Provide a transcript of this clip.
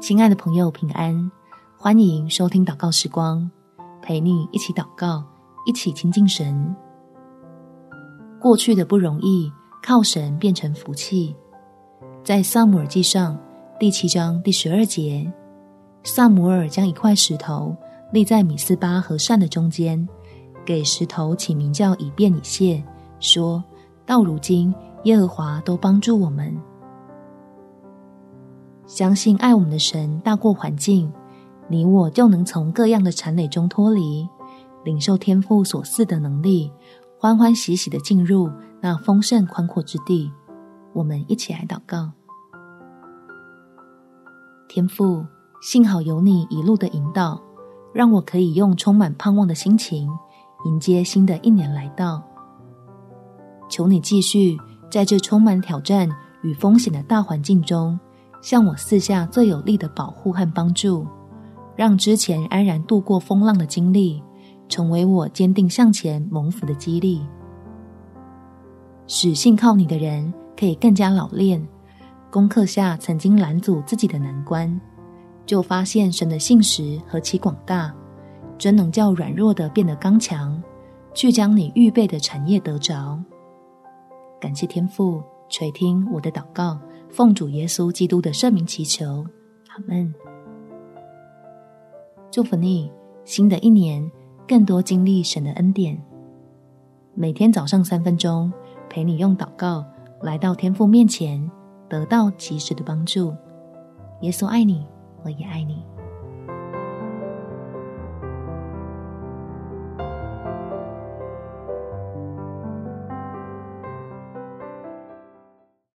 亲爱的朋友，平安！欢迎收听祷告时光，陪你一起祷告，一起亲近神。过去的不容易，靠神变成福气。在撒母耳记上第七章第十二节，撒母耳将一块石头立在米斯巴和善的中间，给石头起名叫以便以谢，说到如今耶和华都帮助我们。相信爱我们的神大过环境，你我就能从各样的缠累中脱离，领受天赋所赐的能力，欢欢喜喜的进入那丰盛宽阔之地。我们一起来祷告：天赋，幸好有你一路的引导，让我可以用充满盼望的心情迎接新的一年来到。求你继续在这充满挑战与风险的大环境中。向我赐下最有力的保护和帮助，让之前安然度过风浪的经历，成为我坚定向前蒙福的激励。使信靠你的人可以更加老练，攻克下曾经拦阻自己的难关，就发现神的信实何其广大，真能叫软弱的变得刚强，去将你预备的产业得着。感谢天父垂听我的祷告。奉主耶稣基督的圣名祈求，阿门。祝福你，新的一年更多经历神的恩典。每天早上三分钟，陪你用祷告来到天父面前，得到及时的帮助。耶稣爱你，我也爱你。